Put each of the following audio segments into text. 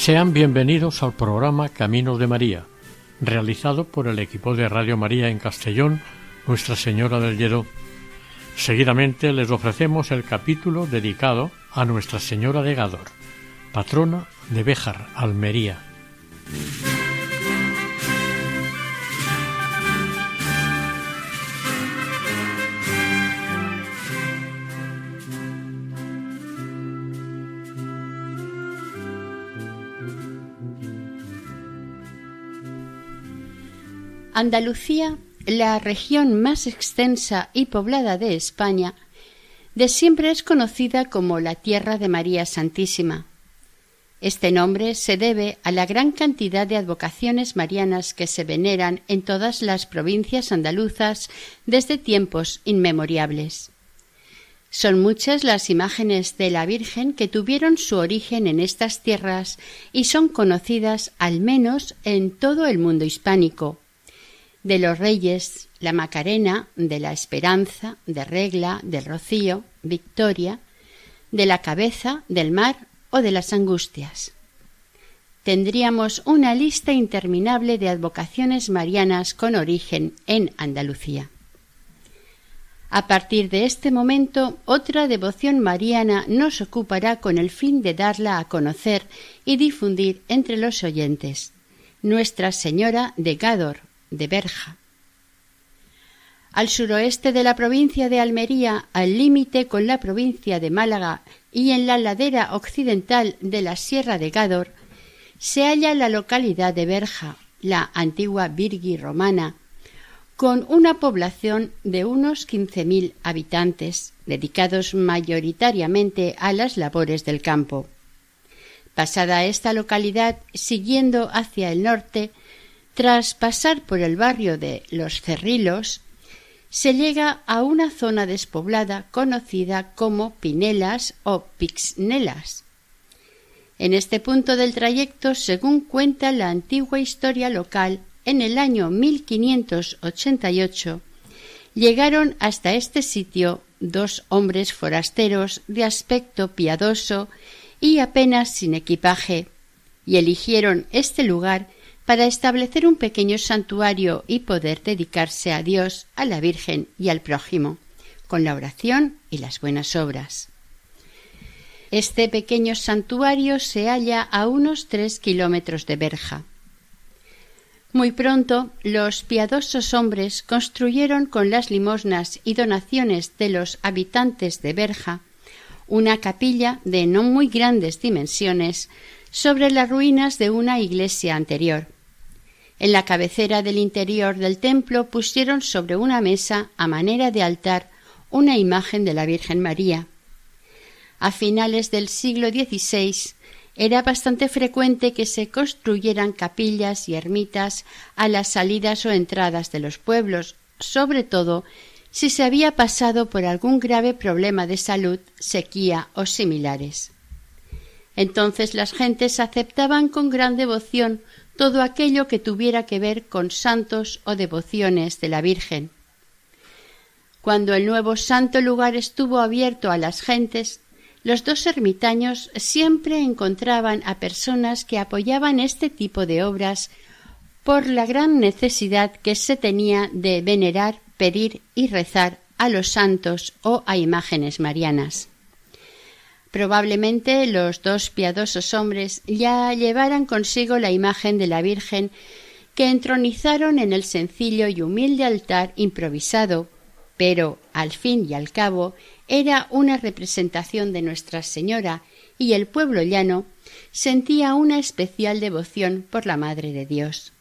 Sean bienvenidos al programa Caminos de María, realizado por el equipo de Radio María en Castellón, Nuestra Señora del Lledó. Seguidamente les ofrecemos el capítulo dedicado a Nuestra Señora de Gádor, patrona de Béjar, Almería. Andalucía, la región más extensa y poblada de España, de siempre es conocida como la Tierra de María Santísima. Este nombre se debe a la gran cantidad de advocaciones marianas que se veneran en todas las provincias andaluzas desde tiempos inmemoriales. Son muchas las imágenes de la Virgen que tuvieron su origen en estas tierras y son conocidas al menos en todo el mundo hispánico, de los reyes, la Macarena, de la Esperanza, de Regla, del Rocío, Victoria, de la cabeza, del mar o de las angustias. Tendríamos una lista interminable de advocaciones marianas con origen en Andalucía. A partir de este momento, otra devoción mariana nos ocupará con el fin de darla a conocer y difundir entre los oyentes. Nuestra Señora de Gádor, de Berja. Al suroeste de la provincia de Almería, al límite con la provincia de Málaga y en la ladera occidental de la Sierra de Gádor, se halla la localidad de Berja, la antigua Virgi romana, con una población de unos quince mil habitantes, dedicados mayoritariamente a las labores del campo. Pasada esta localidad, siguiendo hacia el norte, tras pasar por el barrio de Los Cerrilos, se llega a una zona despoblada conocida como Pinelas o Pixnelas. En este punto del trayecto, según cuenta la antigua historia local, en el año 1588 llegaron hasta este sitio dos hombres forasteros de aspecto piadoso y apenas sin equipaje, y eligieron este lugar para establecer un pequeño santuario y poder dedicarse a Dios, a la Virgen y al prójimo, con la oración y las buenas obras. Este pequeño santuario se halla a unos tres kilómetros de Berja. Muy pronto los piadosos hombres construyeron con las limosnas y donaciones de los habitantes de Berja una capilla de no muy grandes dimensiones sobre las ruinas de una iglesia anterior. En la cabecera del interior del templo pusieron sobre una mesa, a manera de altar, una imagen de la Virgen María. A finales del siglo XVI era bastante frecuente que se construyeran capillas y ermitas a las salidas o entradas de los pueblos, sobre todo si se había pasado por algún grave problema de salud, sequía o similares. Entonces las gentes aceptaban con gran devoción todo aquello que tuviera que ver con santos o devociones de la Virgen. Cuando el nuevo santo lugar estuvo abierto a las gentes, los dos ermitaños siempre encontraban a personas que apoyaban este tipo de obras por la gran necesidad que se tenía de venerar, pedir y rezar a los santos o a imágenes marianas. Probablemente los dos piadosos hombres ya llevaran consigo la imagen de la Virgen que entronizaron en el sencillo y humilde altar improvisado, pero al fin y al cabo era una representación de Nuestra Señora y el pueblo llano sentía una especial devoción por la Madre de Dios.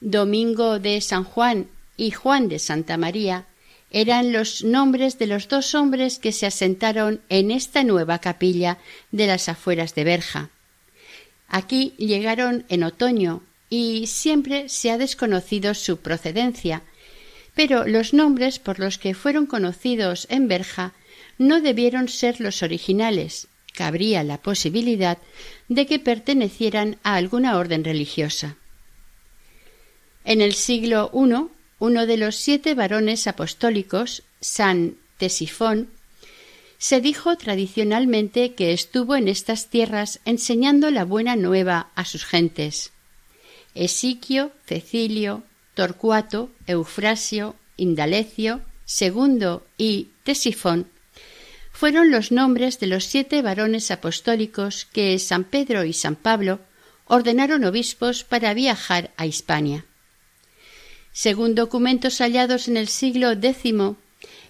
Domingo de San Juan y Juan de Santa María eran los nombres de los dos hombres que se asentaron en esta nueva capilla de las afueras de Berja. Aquí llegaron en otoño y siempre se ha desconocido su procedencia, pero los nombres por los que fueron conocidos en Berja no debieron ser los originales, cabría la posibilidad de que pertenecieran a alguna orden religiosa. En el siglo I, uno de los siete varones apostólicos, San Tesifón, se dijo tradicionalmente que estuvo en estas tierras enseñando la buena nueva a sus gentes. Esiquio, Cecilio, Torcuato, Eufrasio, Indalecio, Segundo y Tesifón fueron los nombres de los siete varones apostólicos que San Pedro y San Pablo ordenaron obispos para viajar a Hispania. Según documentos hallados en el siglo X,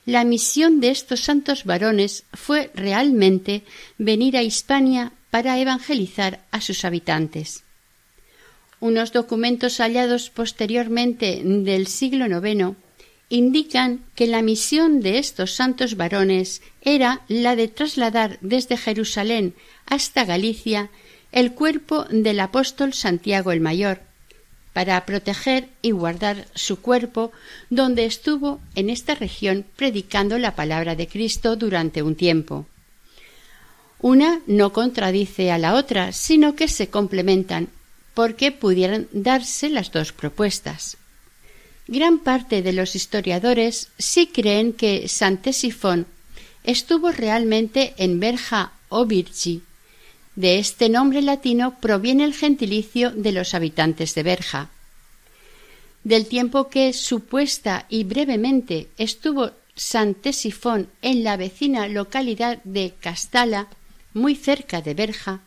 la misión de estos santos varones fue realmente venir a Hispania para evangelizar a sus habitantes. Unos documentos hallados posteriormente del siglo IX indican que la misión de estos santos varones era la de trasladar desde Jerusalén hasta Galicia el cuerpo del apóstol Santiago el Mayor, para proteger y guardar su cuerpo donde estuvo en esta región predicando la palabra de Cristo durante un tiempo. Una no contradice a la otra, sino que se complementan, porque pudieran darse las dos propuestas. Gran parte de los historiadores sí creen que Santesifón estuvo realmente en Berja o Virgi. De este nombre latino proviene el gentilicio de los habitantes de Berja. Del tiempo que supuesta y brevemente estuvo Santesifón en la vecina localidad de Castala, muy cerca de Berja,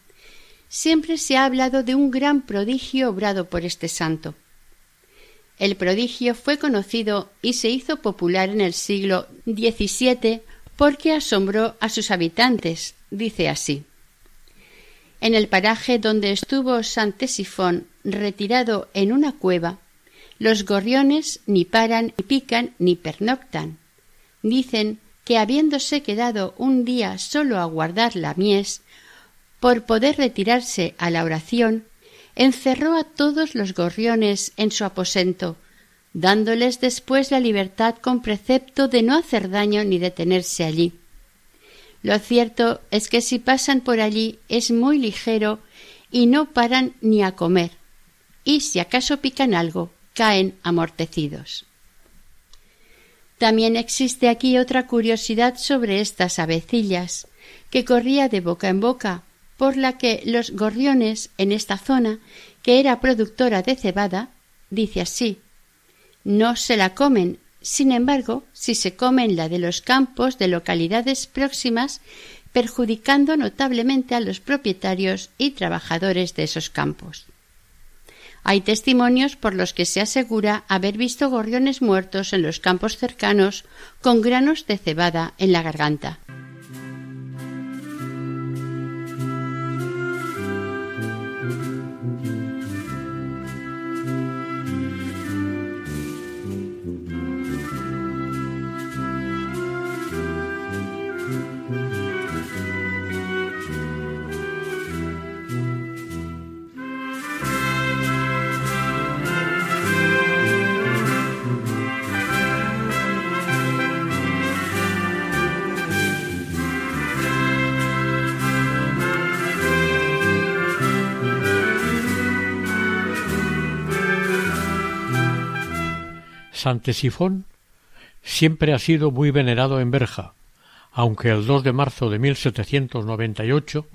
siempre se ha hablado de un gran prodigio obrado por este santo. El prodigio fue conocido y se hizo popular en el siglo XVII porque asombró a sus habitantes, dice así. En el paraje donde estuvo Santesifón retirado en una cueva, los gorriones ni paran, ni pican, ni pernoctan. Dicen que habiéndose quedado un día solo a guardar la mies, por poder retirarse a la oración, encerró a todos los gorriones en su aposento, dándoles después la libertad con precepto de no hacer daño ni detenerse allí. Lo cierto es que si pasan por allí es muy ligero y no paran ni a comer, y si acaso pican algo, caen amortecidos. También existe aquí otra curiosidad sobre estas avecillas, que corría de boca en boca, por la que los gorriones en esta zona, que era productora de cebada, dice así no se la comen, sin embargo, si se comen la de los campos de localidades próximas, perjudicando notablemente a los propietarios y trabajadores de esos campos. Hay testimonios por los que se asegura haber visto gorriones muertos en los campos cercanos con granos de cebada en la garganta. Santesifón siempre ha sido muy venerado en Berja, aunque el 2 de marzo de 1798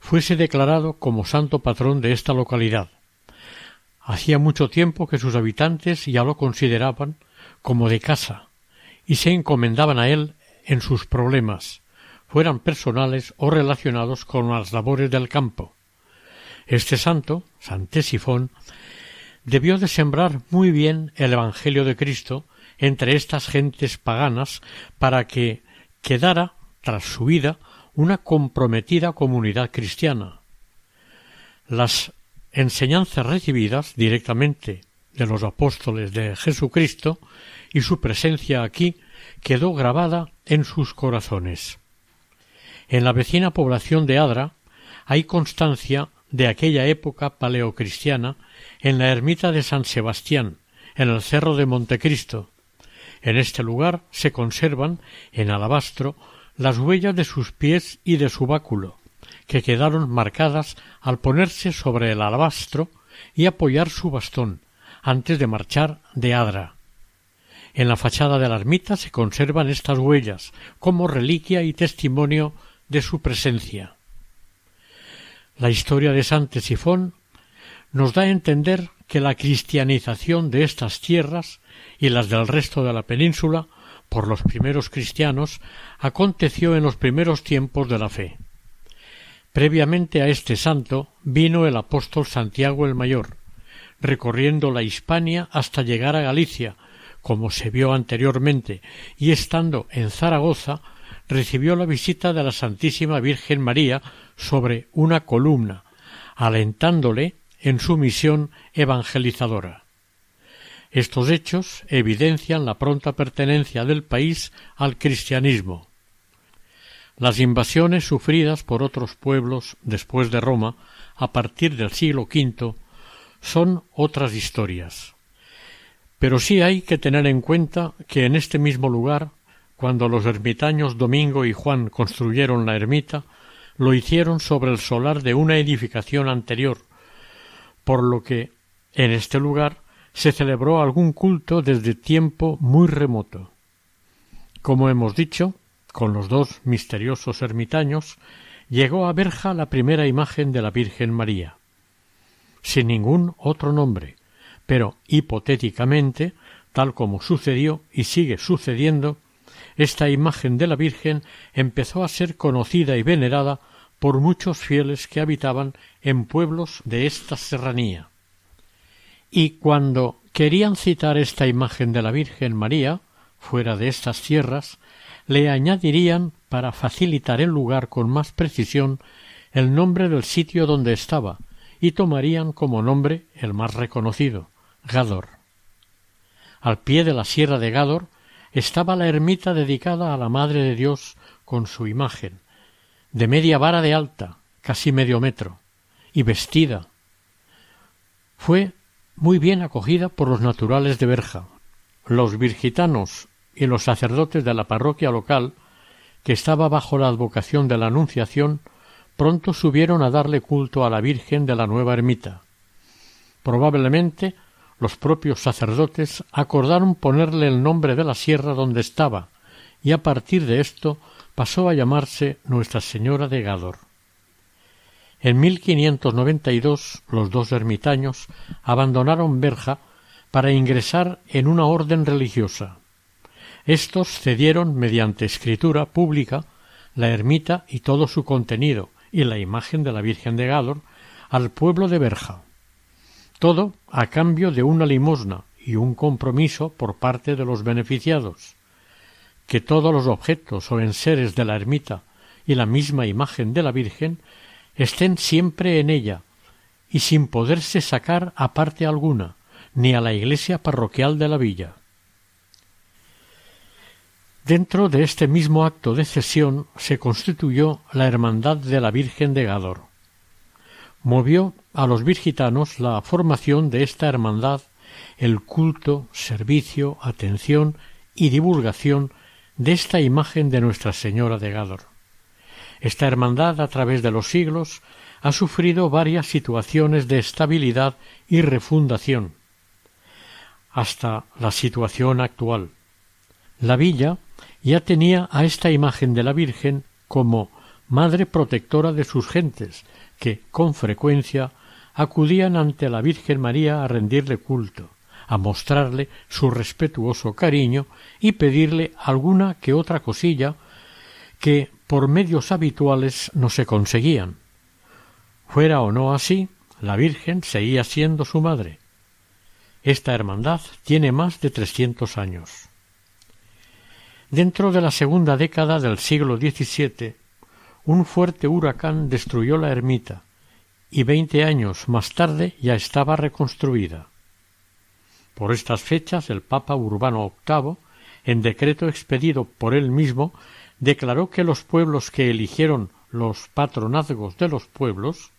fuese declarado como santo patrón de esta localidad. Hacía mucho tiempo que sus habitantes ya lo consideraban como de casa y se encomendaban a él en sus problemas, fueran personales o relacionados con las labores del campo. Este santo, Santesifón, debió de sembrar muy bien el Evangelio de Cristo entre estas gentes paganas para que quedara, tras su vida, una comprometida comunidad cristiana. Las enseñanzas recibidas directamente de los apóstoles de Jesucristo y su presencia aquí quedó grabada en sus corazones. En la vecina población de Adra hay constancia de aquella época paleocristiana en la ermita de San Sebastián, en el cerro de Montecristo. En este lugar se conservan, en alabastro, las huellas de sus pies y de su báculo, que quedaron marcadas al ponerse sobre el alabastro y apoyar su bastón, antes de marchar de Adra. En la fachada de la ermita se conservan estas huellas como reliquia y testimonio de su presencia. La historia de San Tesifón nos da a entender que la cristianización de estas tierras y las del resto de la península por los primeros cristianos aconteció en los primeros tiempos de la fe. Previamente a este santo vino el apóstol Santiago el Mayor, recorriendo la Hispania hasta llegar a Galicia, como se vio anteriormente, y estando en Zaragoza recibió la visita de la Santísima Virgen María sobre una columna, alentándole en su misión evangelizadora. Estos hechos evidencian la pronta pertenencia del país al cristianismo. Las invasiones sufridas por otros pueblos después de Roma a partir del siglo V son otras historias. Pero sí hay que tener en cuenta que en este mismo lugar cuando los ermitaños Domingo y Juan construyeron la ermita, lo hicieron sobre el solar de una edificación anterior, por lo que en este lugar se celebró algún culto desde tiempo muy remoto. Como hemos dicho, con los dos misteriosos ermitaños, llegó a Berja la primera imagen de la Virgen María. Sin ningún otro nombre, pero hipotéticamente, tal como sucedió y sigue sucediendo, esta imagen de la Virgen empezó a ser conocida y venerada por muchos fieles que habitaban en pueblos de esta serranía. Y cuando querían citar esta imagen de la Virgen María, fuera de estas tierras, le añadirían, para facilitar el lugar con más precisión, el nombre del sitio donde estaba, y tomarían como nombre el más reconocido, Gador. Al pie de la sierra de Gador estaba la ermita dedicada a la Madre de Dios con su imagen, de media vara de alta, casi medio metro, y vestida. Fue muy bien acogida por los naturales de Berja. Los virgitanos y los sacerdotes de la parroquia local, que estaba bajo la advocación de la Anunciación, pronto subieron a darle culto a la Virgen de la nueva ermita. Probablemente los propios sacerdotes acordaron ponerle el nombre de la sierra donde estaba, y a partir de esto pasó a llamarse Nuestra Señora de Gador. En 1592 los dos ermitaños abandonaron Berja para ingresar en una orden religiosa. Estos cedieron mediante escritura pública la ermita y todo su contenido y la imagen de la Virgen de Gador al pueblo de Berja todo a cambio de una limosna y un compromiso por parte de los beneficiados, que todos los objetos o enseres de la ermita y la misma imagen de la Virgen estén siempre en ella y sin poderse sacar a parte alguna, ni a la iglesia parroquial de la villa. Dentro de este mismo acto de cesión se constituyó la Hermandad de la Virgen de Gador. Movió a los virgitanos la formación de esta hermandad, el culto, servicio, atención y divulgación de esta imagen de Nuestra Señora de Gádor. Esta hermandad a través de los siglos ha sufrido varias situaciones de estabilidad y refundación, hasta la situación actual. La villa ya tenía a esta imagen de la Virgen como madre protectora de sus gentes, que, con frecuencia, acudían ante la Virgen María a rendirle culto, a mostrarle su respetuoso cariño y pedirle alguna que otra cosilla que por medios habituales no se conseguían. Fuera o no así, la Virgen seguía siendo su madre. Esta hermandad tiene más de trescientos años. Dentro de la segunda década del siglo XVII, un fuerte huracán destruyó la ermita y veinte años más tarde ya estaba reconstruida. Por estas fechas el Papa Urbano VIII, en decreto expedido por él mismo, declaró que los pueblos que eligieron los patronazgos de los pueblos,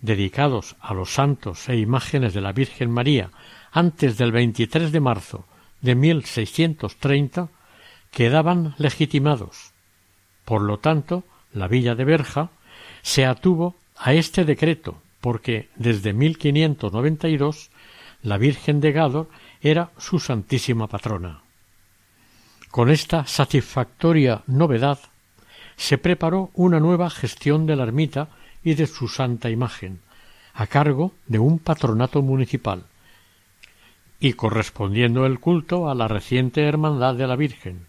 dedicados a los santos e imágenes de la Virgen María antes del 23 de marzo de 1630, quedaban legitimados. Por lo tanto, la villa de Berja se atuvo a este decreto porque desde 1592 la Virgen de Gádor era su santísima patrona. Con esta satisfactoria novedad se preparó una nueva gestión de la ermita y de su santa imagen, a cargo de un patronato municipal, y correspondiendo el culto a la reciente Hermandad de la Virgen.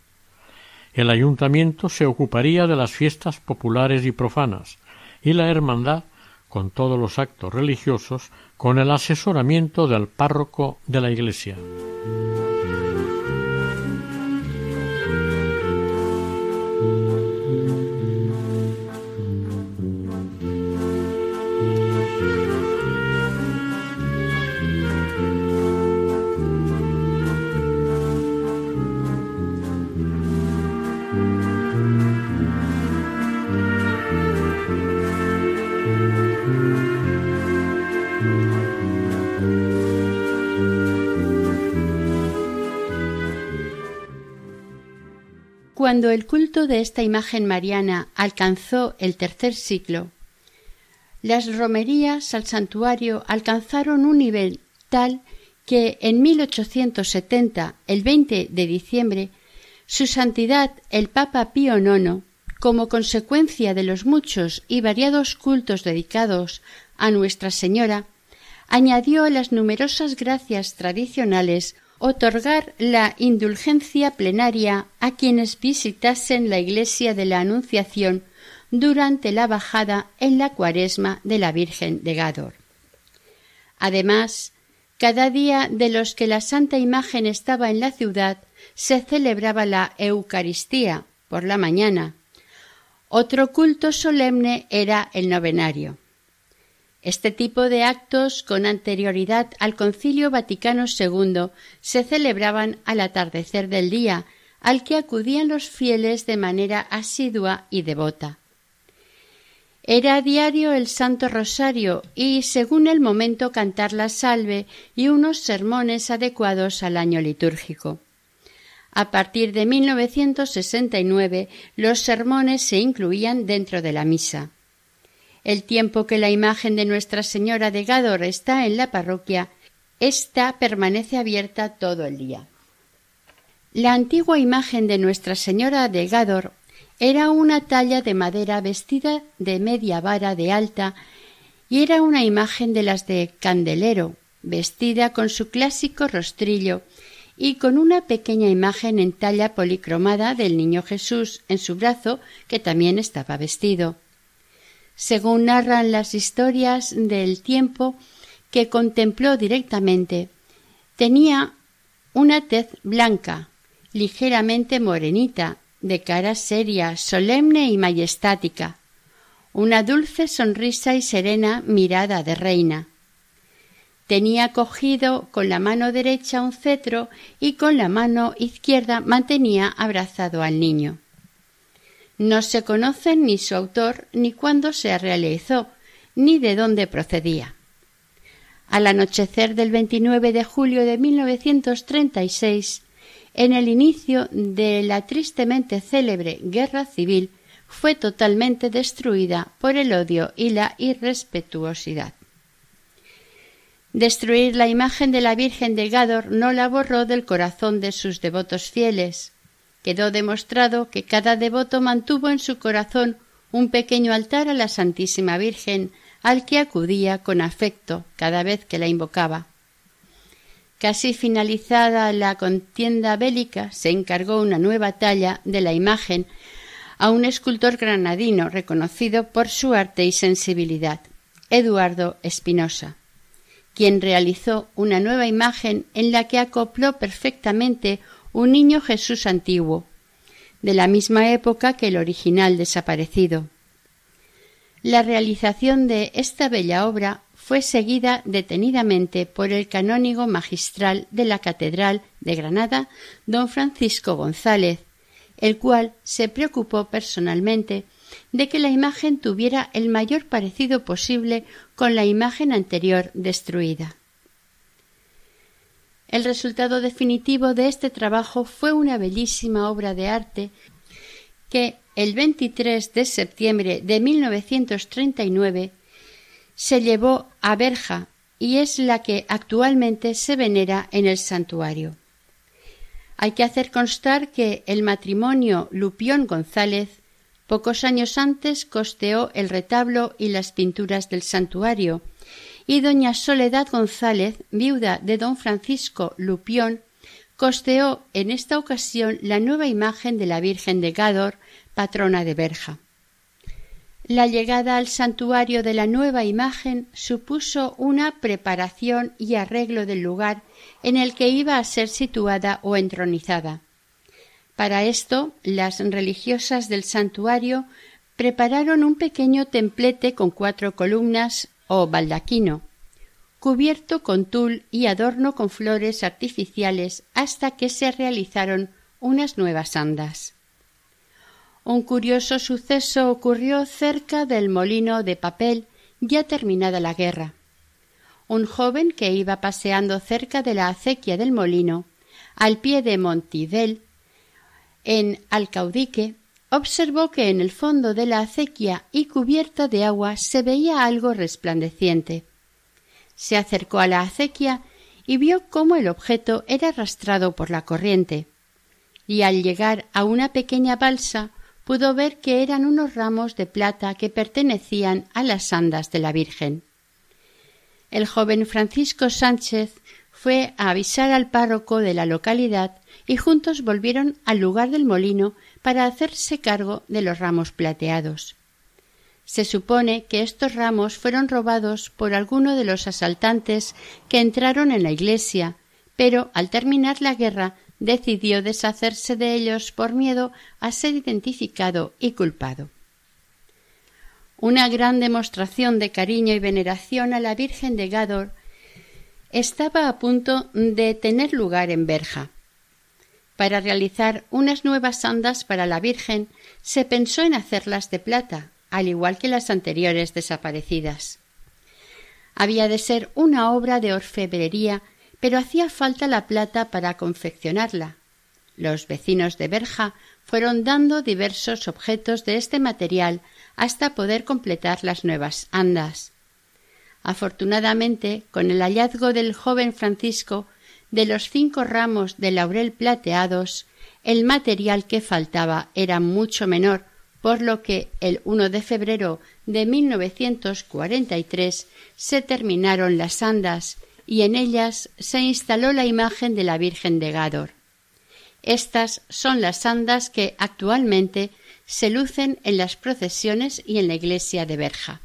El ayuntamiento se ocuparía de las fiestas populares y profanas, y la Hermandad, con todos los actos religiosos, con el asesoramiento del párroco de la Iglesia. Cuando el culto de esta imagen mariana alcanzó el tercer siglo, las romerías al santuario alcanzaron un nivel tal que en 1870, el 20 de diciembre, su santidad el Papa Pío IX, como consecuencia de los muchos y variados cultos dedicados a Nuestra Señora, añadió a las numerosas gracias tradicionales otorgar la indulgencia plenaria a quienes visitasen la iglesia de la Anunciación durante la bajada en la cuaresma de la Virgen de Gádor. Además, cada día de los que la Santa Imagen estaba en la ciudad se celebraba la Eucaristía por la mañana. Otro culto solemne era el novenario. Este tipo de actos, con anterioridad al Concilio Vaticano II, se celebraban al atardecer del día, al que acudían los fieles de manera asidua y devota. Era diario el Santo Rosario y, según el momento, cantar la salve y unos sermones adecuados al año litúrgico. A partir de 1969, los sermones se incluían dentro de la misa. El tiempo que la imagen de Nuestra Señora de Gádor está en la parroquia, ésta permanece abierta todo el día. La antigua imagen de Nuestra Señora de Gádor era una talla de madera vestida de media vara de alta y era una imagen de las de candelero, vestida con su clásico rostrillo y con una pequeña imagen en talla policromada del Niño Jesús en su brazo, que también estaba vestido según narran las historias del tiempo que contempló directamente. Tenía una tez blanca, ligeramente morenita, de cara seria, solemne y majestática, una dulce sonrisa y serena mirada de reina. Tenía cogido con la mano derecha un cetro y con la mano izquierda mantenía abrazado al niño. No se conoce ni su autor, ni cuándo se realizó, ni de dónde procedía. Al anochecer del 29 de julio de 1936, en el inicio de la tristemente célebre guerra civil, fue totalmente destruida por el odio y la irrespetuosidad. Destruir la imagen de la Virgen de Gádor no la borró del corazón de sus devotos fieles, Quedó demostrado que cada devoto mantuvo en su corazón un pequeño altar a la Santísima Virgen, al que acudía con afecto cada vez que la invocaba. Casi finalizada la contienda bélica, se encargó una nueva talla de la imagen a un escultor granadino reconocido por su arte y sensibilidad, Eduardo Espinosa quien realizó una nueva imagen en la que acopló perfectamente un niño Jesús antiguo, de la misma época que el original desaparecido. La realización de esta bella obra fue seguida detenidamente por el canónigo magistral de la Catedral de Granada, don Francisco González, el cual se preocupó personalmente de que la imagen tuviera el mayor parecido posible con la imagen anterior destruida. El resultado definitivo de este trabajo fue una bellísima obra de arte que el 23 de septiembre de 1939 se llevó a Berja y es la que actualmente se venera en el santuario. Hay que hacer constar que el matrimonio Lupión González Pocos años antes costeó el retablo y las pinturas del santuario, y doña Soledad González, viuda de don Francisco Lupión, costeó en esta ocasión la nueva imagen de la Virgen de Gádor, patrona de Berja. La llegada al santuario de la nueva imagen supuso una preparación y arreglo del lugar en el que iba a ser situada o entronizada. Para esto, las religiosas del santuario prepararon un pequeño templete con cuatro columnas o baldaquino, cubierto con tul y adorno con flores artificiales hasta que se realizaron unas nuevas andas. Un curioso suceso ocurrió cerca del molino de papel ya terminada la guerra. Un joven que iba paseando cerca de la acequia del molino, al pie de Montivel, en Alcaudique, observó que en el fondo de la acequia y cubierta de agua se veía algo resplandeciente. Se acercó a la acequia y vio cómo el objeto era arrastrado por la corriente, y al llegar a una pequeña balsa pudo ver que eran unos ramos de plata que pertenecían a las andas de la Virgen. El joven Francisco Sánchez fue a avisar al párroco de la localidad y juntos volvieron al lugar del molino para hacerse cargo de los ramos plateados. Se supone que estos ramos fueron robados por alguno de los asaltantes que entraron en la iglesia, pero al terminar la guerra decidió deshacerse de ellos por miedo a ser identificado y culpado. Una gran demostración de cariño y veneración a la Virgen de Gádor estaba a punto de tener lugar en Berja. Para realizar unas nuevas andas para la Virgen se pensó en hacerlas de plata, al igual que las anteriores desaparecidas. Había de ser una obra de orfebrería, pero hacía falta la plata para confeccionarla. Los vecinos de Berja fueron dando diversos objetos de este material hasta poder completar las nuevas andas. Afortunadamente, con el hallazgo del joven Francisco de los cinco ramos de laurel plateados, el material que faltaba era mucho menor, por lo que el 1 de febrero de 1943 se terminaron las andas y en ellas se instaló la imagen de la Virgen de Gádor. Estas son las andas que actualmente se lucen en las procesiones y en la iglesia de Berja.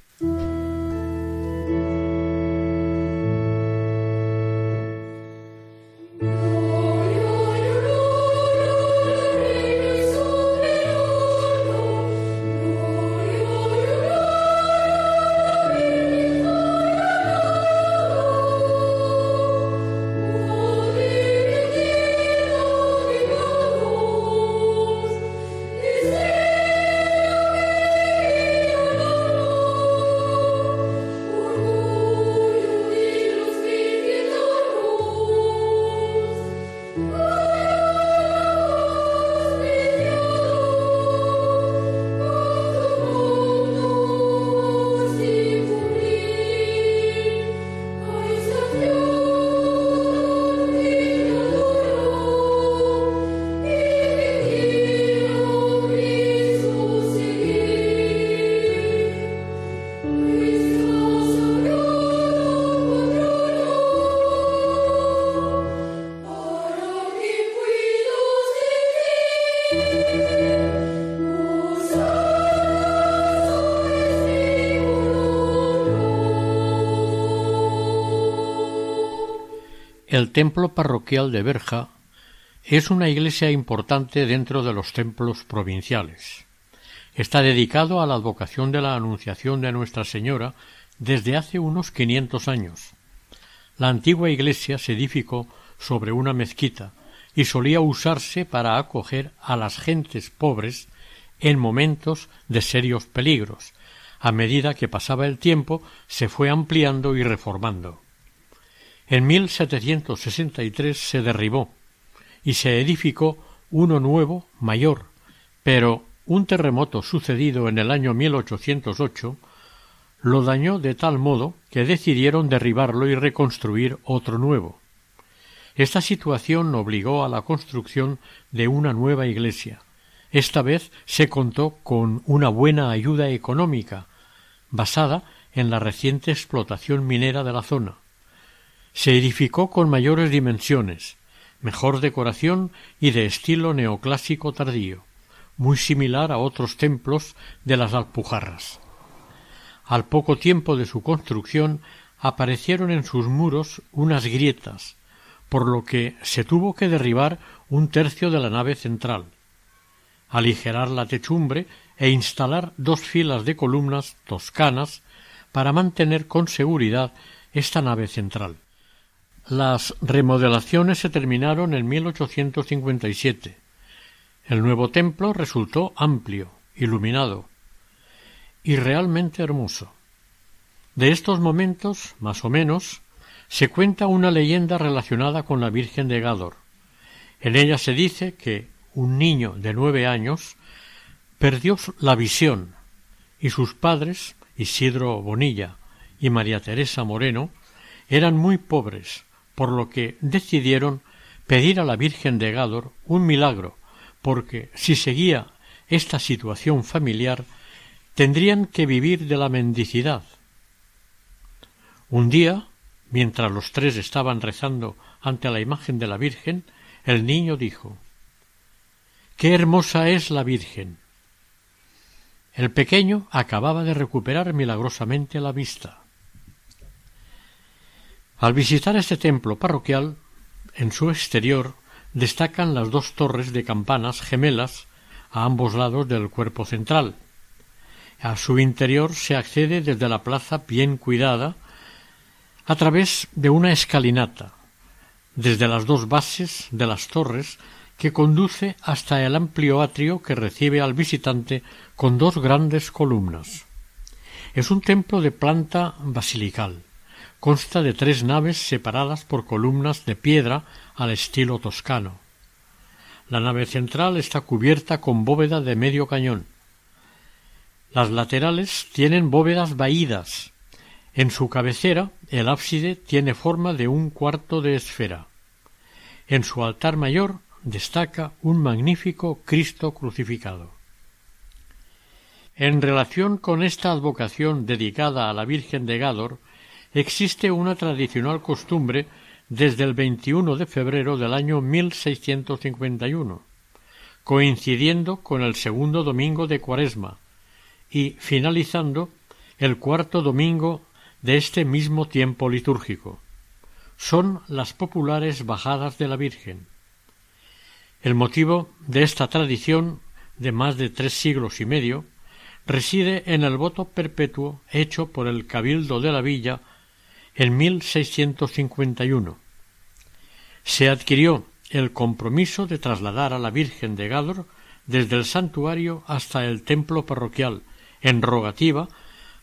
El templo parroquial de Berja es una iglesia importante dentro de los templos provinciales. Está dedicado a la advocación de la Anunciación de Nuestra Señora desde hace unos quinientos años. La antigua iglesia se edificó sobre una mezquita y solía usarse para acoger a las gentes pobres en momentos de serios peligros. A medida que pasaba el tiempo se fue ampliando y reformando. En 1763 se derribó y se edificó uno nuevo mayor, pero un terremoto sucedido en el año 1808 lo dañó de tal modo que decidieron derribarlo y reconstruir otro nuevo. Esta situación obligó a la construcción de una nueva iglesia. Esta vez se contó con una buena ayuda económica, basada en la reciente explotación minera de la zona. Se edificó con mayores dimensiones, mejor decoración y de estilo neoclásico tardío, muy similar a otros templos de las Alpujarras. Al poco tiempo de su construcción aparecieron en sus muros unas grietas, por lo que se tuvo que derribar un tercio de la nave central, aligerar la techumbre e instalar dos filas de columnas toscanas para mantener con seguridad esta nave central. Las remodelaciones se terminaron en 1857. El nuevo templo resultó amplio, iluminado, y realmente hermoso. De estos momentos, más o menos, se cuenta una leyenda relacionada con la Virgen de Gádor. En ella se dice que un niño de nueve años perdió la visión y sus padres, Isidro Bonilla y María Teresa Moreno, eran muy pobres, por lo que decidieron pedir a la Virgen de Gádor un milagro, porque si seguía esta situación familiar tendrían que vivir de la mendicidad. Un día, mientras los tres estaban rezando ante la imagen de la Virgen, el niño dijo Qué hermosa es la Virgen. El pequeño acababa de recuperar milagrosamente la vista. Al visitar este templo parroquial, en su exterior destacan las dos torres de campanas gemelas a ambos lados del cuerpo central, a su interior se accede desde la plaza bien cuidada a través de una escalinata, desde las dos bases de las torres que conduce hasta el amplio atrio que recibe al visitante con dos grandes columnas. Es un templo de planta basilical. Consta de tres naves separadas por columnas de piedra al estilo toscano. La nave central está cubierta con bóveda de medio cañón, las laterales tienen bóvedas vaídas. En su cabecera el ábside tiene forma de un cuarto de esfera. En su altar mayor destaca un magnífico Cristo crucificado. En relación con esta advocación dedicada a la Virgen de Gádor, existe una tradicional costumbre desde el 21 de febrero del año 1651, coincidiendo con el segundo domingo de Cuaresma, y finalizando el cuarto domingo de este mismo tiempo litúrgico. Son las populares bajadas de la Virgen. El motivo de esta tradición de más de tres siglos y medio reside en el voto perpetuo hecho por el Cabildo de la Villa en 1651. Se adquirió el compromiso de trasladar a la Virgen de Gádor desde el santuario hasta el templo parroquial en rogativa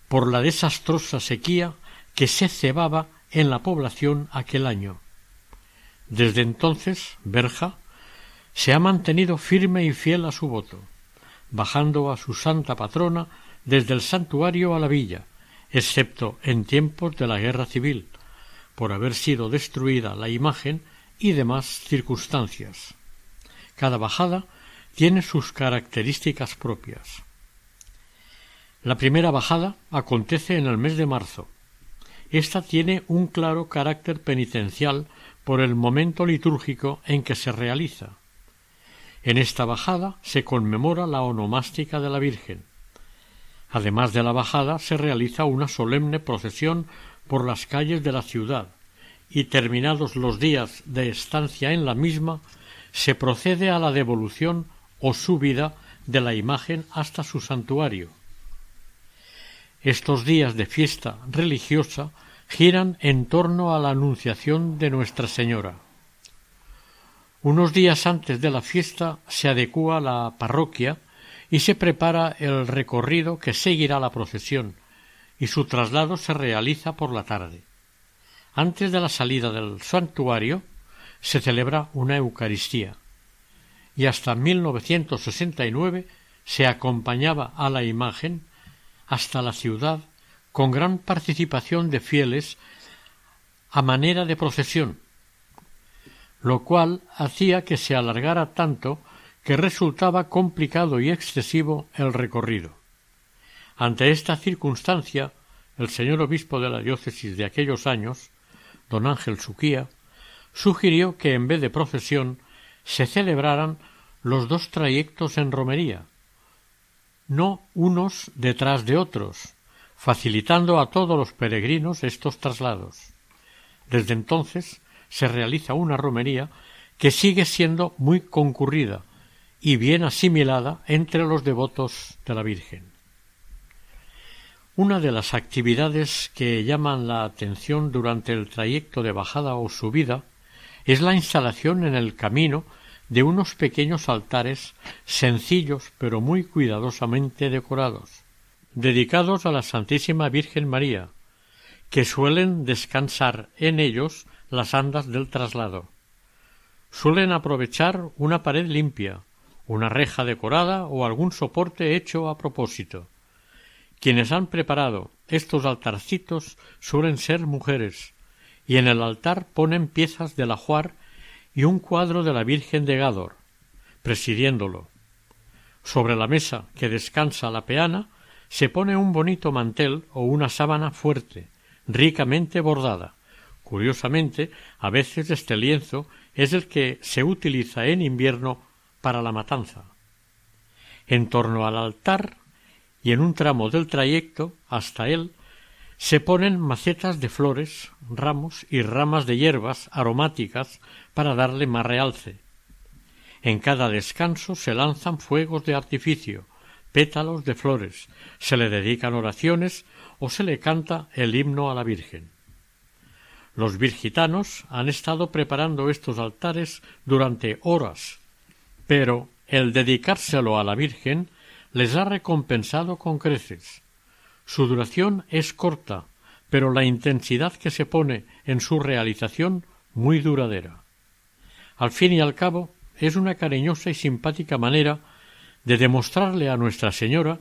por la desastrosa sequía que se cebaba en la población aquel año. Desde entonces, Berja se ha mantenido firme y fiel a su voto, bajando a su santa patrona desde el santuario a la villa, excepto en tiempos de la guerra civil, por haber sido destruida la imagen y demás circunstancias. Cada bajada tiene sus características propias. La primera bajada acontece en el mes de marzo. Esta tiene un claro carácter penitencial por el momento litúrgico en que se realiza. En esta bajada se conmemora la onomástica de la Virgen. Además de la bajada se realiza una solemne procesión por las calles de la ciudad y terminados los días de estancia en la misma, se procede a la devolución o subida de la imagen hasta su santuario. Estos días de fiesta religiosa giran en torno a la Anunciación de Nuestra Señora. Unos días antes de la fiesta se adecúa la parroquia y se prepara el recorrido que seguirá la procesión, y su traslado se realiza por la tarde. Antes de la salida del santuario se celebra una Eucaristía y hasta 1969 se acompañaba a la imagen hasta la ciudad con gran participación de fieles a manera de procesión, lo cual hacía que se alargara tanto que resultaba complicado y excesivo el recorrido. Ante esta circunstancia, el señor obispo de la diócesis de aquellos años, don Ángel Suquía, sugirió que en vez de procesión se celebraran los dos trayectos en romería, no unos detrás de otros, facilitando a todos los peregrinos estos traslados. Desde entonces se realiza una romería que sigue siendo muy concurrida y bien asimilada entre los devotos de la Virgen. Una de las actividades que llaman la atención durante el trayecto de bajada o subida es la instalación en el camino de unos pequeños altares sencillos pero muy cuidadosamente decorados, dedicados a la Santísima Virgen María, que suelen descansar en ellos las andas del traslado. Suelen aprovechar una pared limpia, una reja decorada o algún soporte hecho a propósito. Quienes han preparado estos altarcitos suelen ser mujeres, y en el altar ponen piezas del ajuar y un cuadro de la Virgen de Gádor, presidiéndolo. Sobre la mesa que descansa la peana se pone un bonito mantel o una sábana fuerte, ricamente bordada. Curiosamente, a veces este lienzo es el que se utiliza en invierno para la matanza. En torno al altar y en un tramo del trayecto hasta él se ponen macetas de flores, ramos y ramas de hierbas aromáticas para darle más realce. En cada descanso se lanzan fuegos de artificio, pétalos de flores, se le dedican oraciones o se le canta el himno a la Virgen. Los virgitanos han estado preparando estos altares durante horas, pero el dedicárselo a la Virgen les ha recompensado con creces. Su duración es corta, pero la intensidad que se pone en su realización muy duradera. Al fin y al cabo, es una cariñosa y simpática manera de demostrarle a Nuestra Señora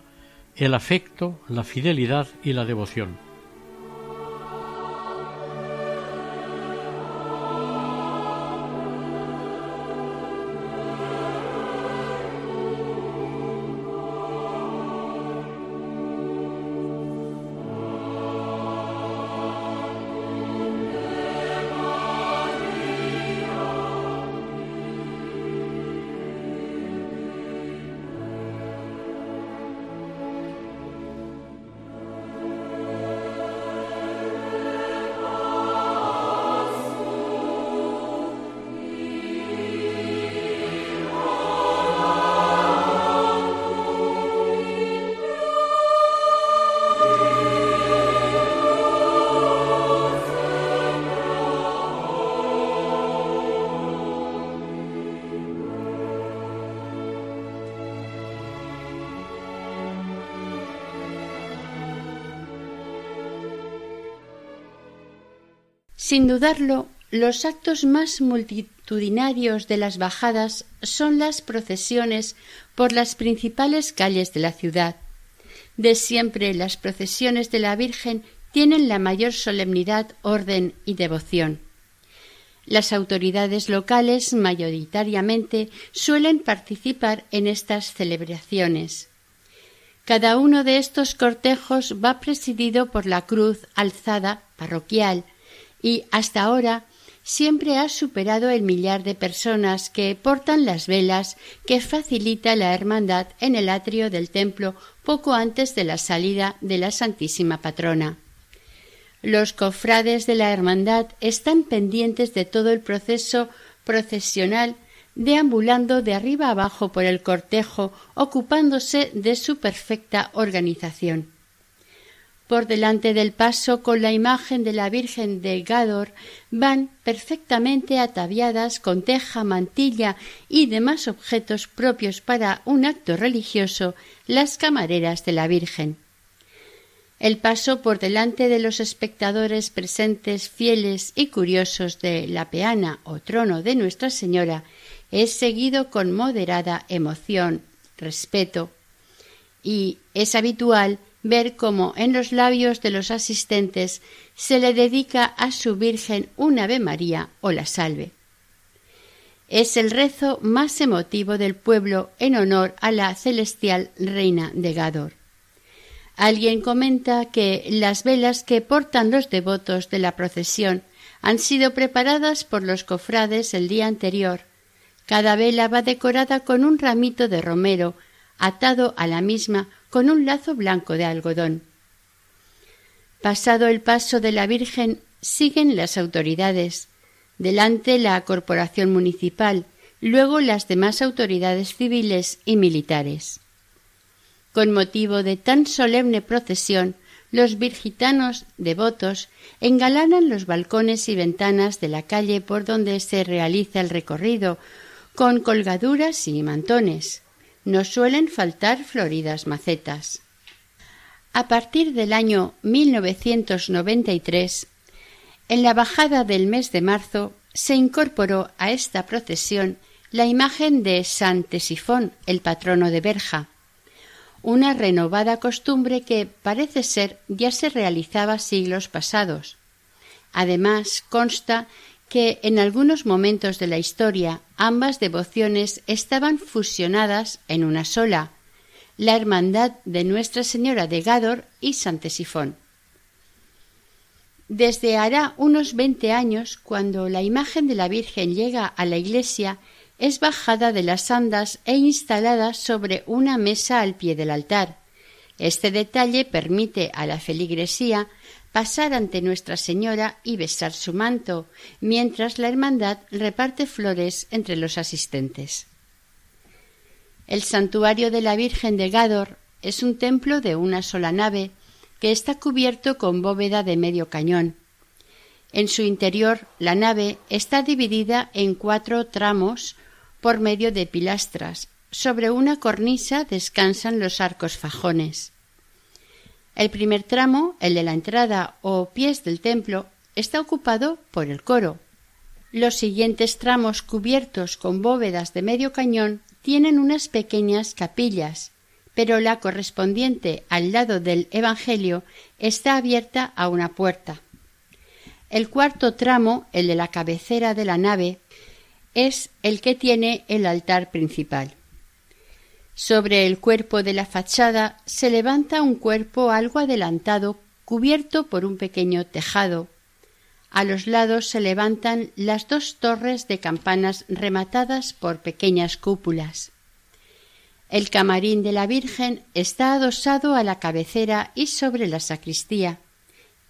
el afecto, la fidelidad y la devoción. Sin dudarlo, los actos más multitudinarios de las bajadas son las procesiones por las principales calles de la ciudad. De siempre las procesiones de la Virgen tienen la mayor solemnidad, orden y devoción. Las autoridades locales mayoritariamente suelen participar en estas celebraciones. Cada uno de estos cortejos va presidido por la cruz alzada parroquial, y hasta ahora siempre ha superado el millar de personas que portan las velas que facilita la hermandad en el atrio del templo poco antes de la salida de la Santísima Patrona. Los cofrades de la Hermandad están pendientes de todo el proceso procesional, deambulando de arriba abajo por el cortejo, ocupándose de su perfecta organización. Por delante del paso con la imagen de la Virgen de Gádor van perfectamente ataviadas con teja, mantilla y demás objetos propios para un acto religioso las camareras de la Virgen. El paso por delante de los espectadores presentes fieles y curiosos de la peana o trono de Nuestra Señora es seguido con moderada emoción, respeto, y es habitual ver cómo en los labios de los asistentes se le dedica a su Virgen un Ave María o la Salve. Es el rezo más emotivo del pueblo en honor a la celestial reina de Gador. Alguien comenta que las velas que portan los devotos de la procesión han sido preparadas por los cofrades el día anterior. Cada vela va decorada con un ramito de romero atado a la misma con un lazo blanco de algodón. Pasado el paso de la Virgen, siguen las autoridades, delante la corporación municipal, luego las demás autoridades civiles y militares. Con motivo de tan solemne procesión, los virgitanos devotos engalanan los balcones y ventanas de la calle por donde se realiza el recorrido, con colgaduras y mantones no suelen faltar floridas macetas. A partir del año 1993, en la bajada del mes de marzo se incorporó a esta procesión la imagen de San Tesifón, el patrono de Berja, una renovada costumbre que parece ser ya se realizaba siglos pasados. Además, consta que en algunos momentos de la historia ambas devociones estaban fusionadas en una sola, la Hermandad de Nuestra Señora de Gádor y Santesifón. Desde hará unos veinte años, cuando la imagen de la Virgen llega a la iglesia, es bajada de las andas e instalada sobre una mesa al pie del altar. Este detalle permite a la feligresía pasar ante Nuestra Señora y besar su manto, mientras la hermandad reparte flores entre los asistentes. El santuario de la Virgen de Gádor es un templo de una sola nave que está cubierto con bóveda de medio cañón. En su interior la nave está dividida en cuatro tramos por medio de pilastras. Sobre una cornisa descansan los arcos fajones. El primer tramo, el de la entrada o pies del templo, está ocupado por el coro. Los siguientes tramos cubiertos con bóvedas de medio cañón tienen unas pequeñas capillas, pero la correspondiente al lado del Evangelio está abierta a una puerta. El cuarto tramo, el de la cabecera de la nave, es el que tiene el altar principal. Sobre el cuerpo de la fachada se levanta un cuerpo algo adelantado cubierto por un pequeño tejado. A los lados se levantan las dos torres de campanas rematadas por pequeñas cúpulas. El camarín de la Virgen está adosado a la cabecera y sobre la sacristía.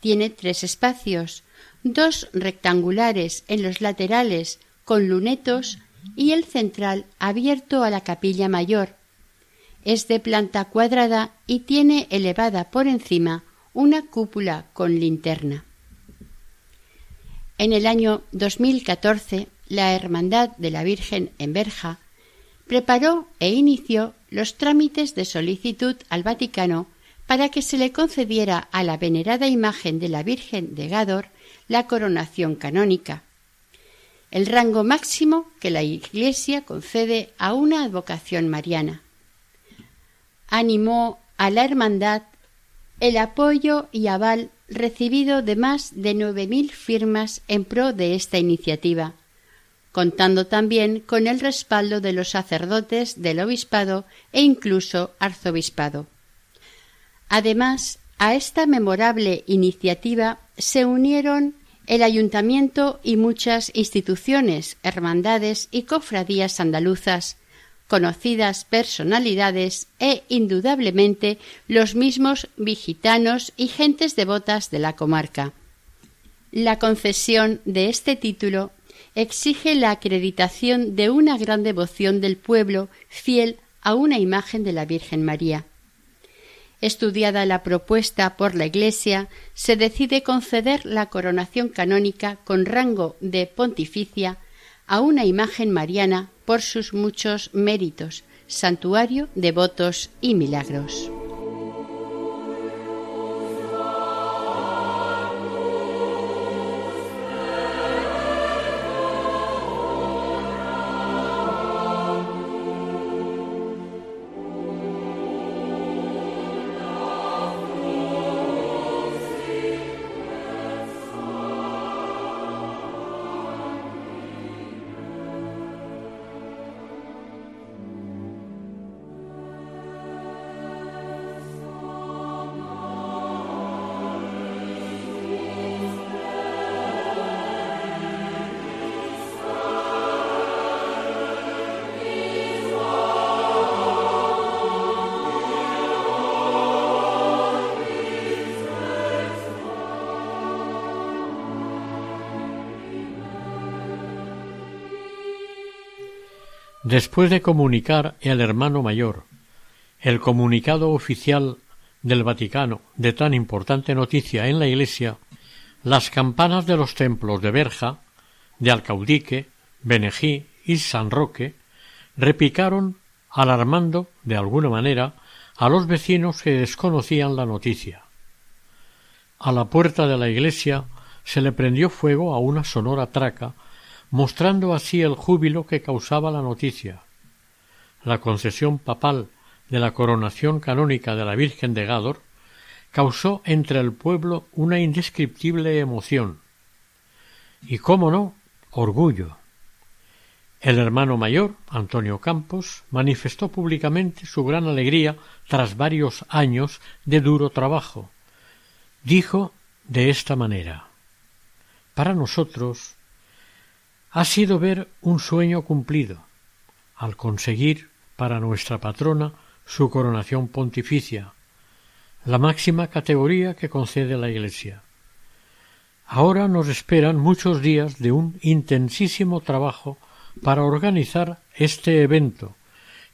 Tiene tres espacios, dos rectangulares en los laterales con lunetos y el central abierto a la capilla mayor, es de planta cuadrada y tiene elevada por encima una cúpula con linterna. En el año 2014, la Hermandad de la Virgen en Berja preparó e inició los trámites de solicitud al Vaticano para que se le concediera a la venerada imagen de la Virgen de Gádor la coronación canónica, el rango máximo que la Iglesia concede a una advocación mariana animó a la hermandad el apoyo y aval recibido de más de nueve mil firmas en pro de esta iniciativa, contando también con el respaldo de los sacerdotes del obispado e incluso arzobispado. Además, a esta memorable iniciativa se unieron el ayuntamiento y muchas instituciones, hermandades y cofradías andaluzas, conocidas personalidades e indudablemente los mismos vigitanos y gentes devotas de la comarca. La concesión de este título exige la acreditación de una gran devoción del pueblo fiel a una imagen de la Virgen María. Estudiada la propuesta por la Iglesia, se decide conceder la coronación canónica con rango de pontificia a una imagen mariana por sus muchos méritos, santuario, devotos y milagros. Después de comunicar el hermano mayor el comunicado oficial del Vaticano de tan importante noticia en la Iglesia, las campanas de los templos de Berja, de Alcaudique, Benejí y San Roque repicaron alarmando de alguna manera a los vecinos que desconocían la noticia. A la puerta de la iglesia se le prendió fuego a una sonora traca mostrando así el júbilo que causaba la noticia. La concesión papal de la coronación canónica de la Virgen de Gádor causó entre el pueblo una indescriptible emoción y, cómo no, orgullo. El hermano mayor, Antonio Campos, manifestó públicamente su gran alegría tras varios años de duro trabajo. Dijo de esta manera Para nosotros ha sido ver un sueño cumplido, al conseguir para nuestra patrona su coronación pontificia, la máxima categoría que concede la Iglesia. Ahora nos esperan muchos días de un intensísimo trabajo para organizar este evento,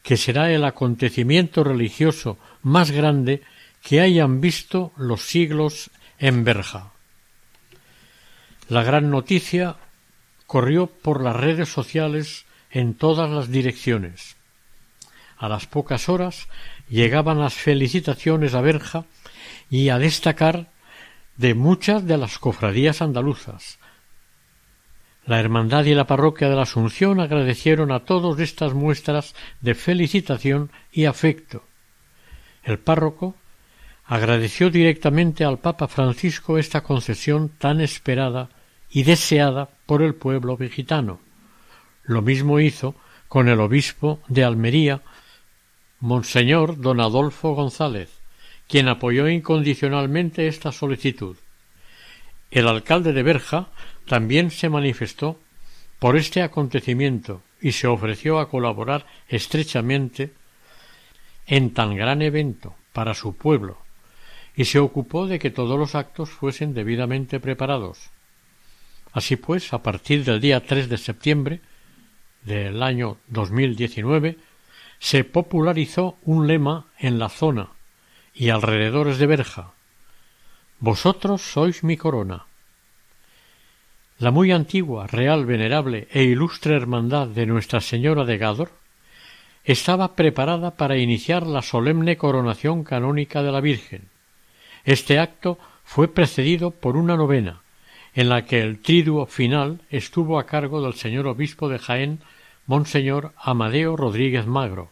que será el acontecimiento religioso más grande que hayan visto los siglos en Berja. La gran noticia corrió por las redes sociales en todas las direcciones. A las pocas horas llegaban las felicitaciones a Berja y a destacar de muchas de las cofradías andaluzas. La Hermandad y la Parroquia de la Asunción agradecieron a todos estas muestras de felicitación y afecto. El párroco agradeció directamente al Papa Francisco esta concesión tan esperada y deseada por el pueblo vigitano. Lo mismo hizo con el obispo de Almería, Monseñor don Adolfo González, quien apoyó incondicionalmente esta solicitud. El alcalde de Berja también se manifestó por este acontecimiento y se ofreció a colaborar estrechamente en tan gran evento para su pueblo, y se ocupó de que todos los actos fuesen debidamente preparados. Así pues, a partir del día 3 de septiembre del año 2019, se popularizó un lema en la zona y alrededores de Berja. Vosotros sois mi corona. La muy antigua, real, venerable e ilustre hermandad de Nuestra Señora de Gádor estaba preparada para iniciar la solemne coronación canónica de la Virgen. Este acto fue precedido por una novena, en la que el triduo final estuvo a cargo del señor obispo de Jaén, Monseñor Amadeo Rodríguez Magro,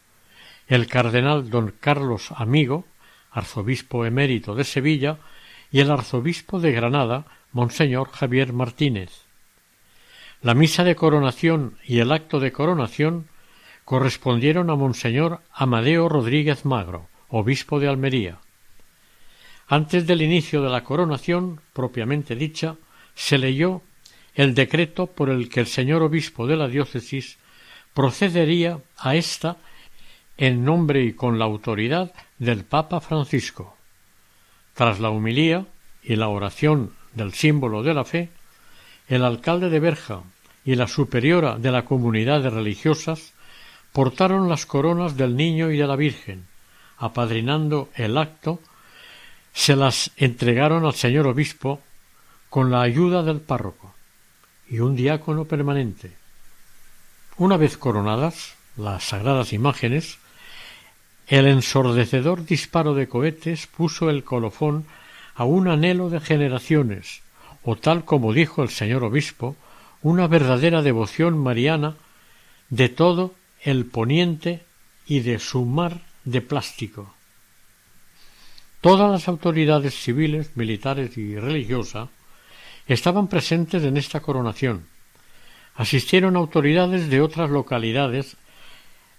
el cardenal don Carlos Amigo, arzobispo emérito de Sevilla, y el arzobispo de Granada, Monseñor Javier Martínez. La misa de coronación y el acto de coronación correspondieron a Monseñor Amadeo Rodríguez Magro, obispo de Almería. Antes del inicio de la coronación, propiamente dicha, se leyó el decreto por el que el señor obispo de la diócesis procedería a ésta en nombre y con la autoridad del Papa Francisco. Tras la humilía y la oración del símbolo de la fe, el alcalde de Berja y la superiora de la comunidad de religiosas portaron las coronas del niño y de la Virgen, apadrinando el acto, se las entregaron al señor obispo con la ayuda del párroco y un diácono permanente. Una vez coronadas las sagradas imágenes, el ensordecedor disparo de cohetes puso el colofón a un anhelo de generaciones, o tal como dijo el señor obispo, una verdadera devoción mariana de todo el poniente y de su mar de plástico. Todas las autoridades civiles, militares y religiosas estaban presentes en esta coronación. Asistieron autoridades de otras localidades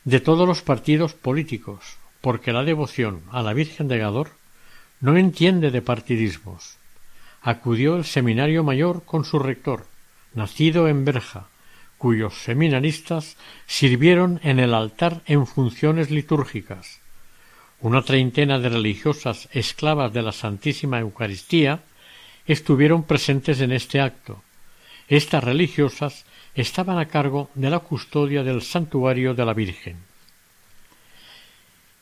de todos los partidos políticos, porque la devoción a la Virgen de Gador no entiende de partidismos. Acudió el seminario mayor con su rector, nacido en Berja, cuyos seminaristas sirvieron en el altar en funciones litúrgicas. Una treintena de religiosas esclavas de la Santísima Eucaristía estuvieron presentes en este acto. Estas religiosas estaban a cargo de la custodia del santuario de la Virgen.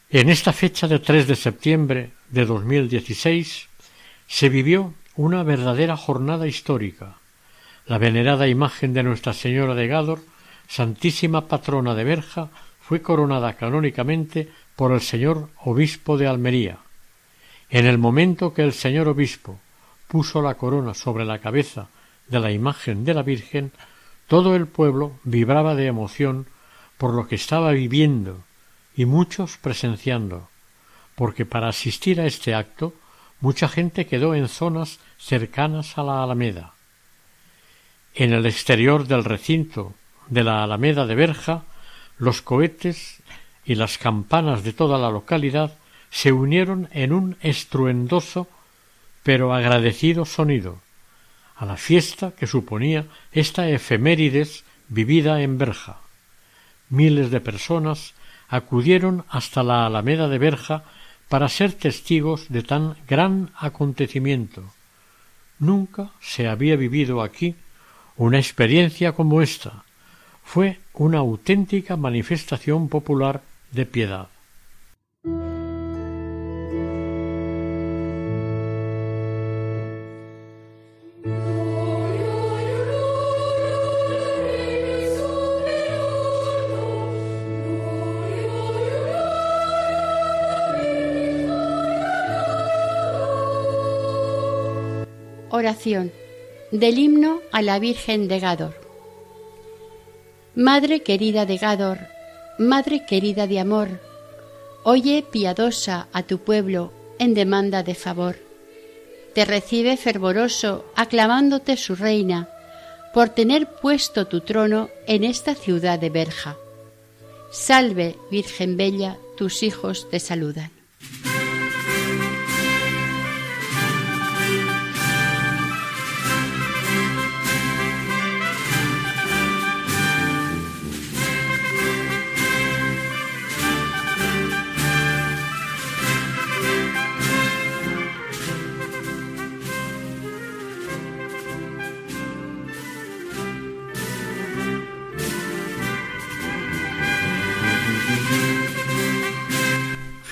En esta fecha de 3 de septiembre de 2016 se vivió una verdadera jornada histórica. La venerada imagen de Nuestra Señora de Gádor, Santísima Patrona de Berja, fue coronada canónicamente por el señor obispo de Almería. En el momento que el señor obispo puso la corona sobre la cabeza de la imagen de la Virgen, todo el pueblo vibraba de emoción por lo que estaba viviendo y muchos presenciando, porque para asistir a este acto mucha gente quedó en zonas cercanas a la Alameda. En el exterior del recinto de la Alameda de Berja, los cohetes y las campanas de toda la localidad se unieron en un estruendoso pero agradecido sonido a la fiesta que suponía esta efemérides vivida en Berja. Miles de personas acudieron hasta la Alameda de Berja para ser testigos de tan gran acontecimiento. Nunca se había vivido aquí una experiencia como esta. Fue una auténtica manifestación popular de piedad. Oración del himno a la Virgen de Gador. Madre querida de Gador, Madre querida de amor, oye piadosa a tu pueblo en demanda de favor. Te recibe fervoroso, aclamándote su reina, por tener puesto tu trono en esta ciudad de Berja. Salve, Virgen Bella, tus hijos te saludan.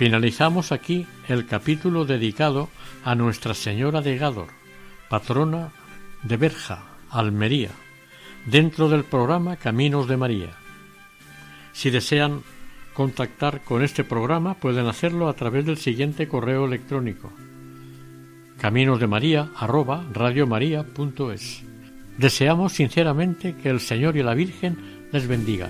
Finalizamos aquí el capítulo dedicado a Nuestra Señora de Gádor, patrona de Berja, Almería, dentro del programa Caminos de María. Si desean contactar con este programa pueden hacerlo a través del siguiente correo electrónico caminosdemaria@radiomaria.es. Deseamos sinceramente que el Señor y la Virgen les bendigan.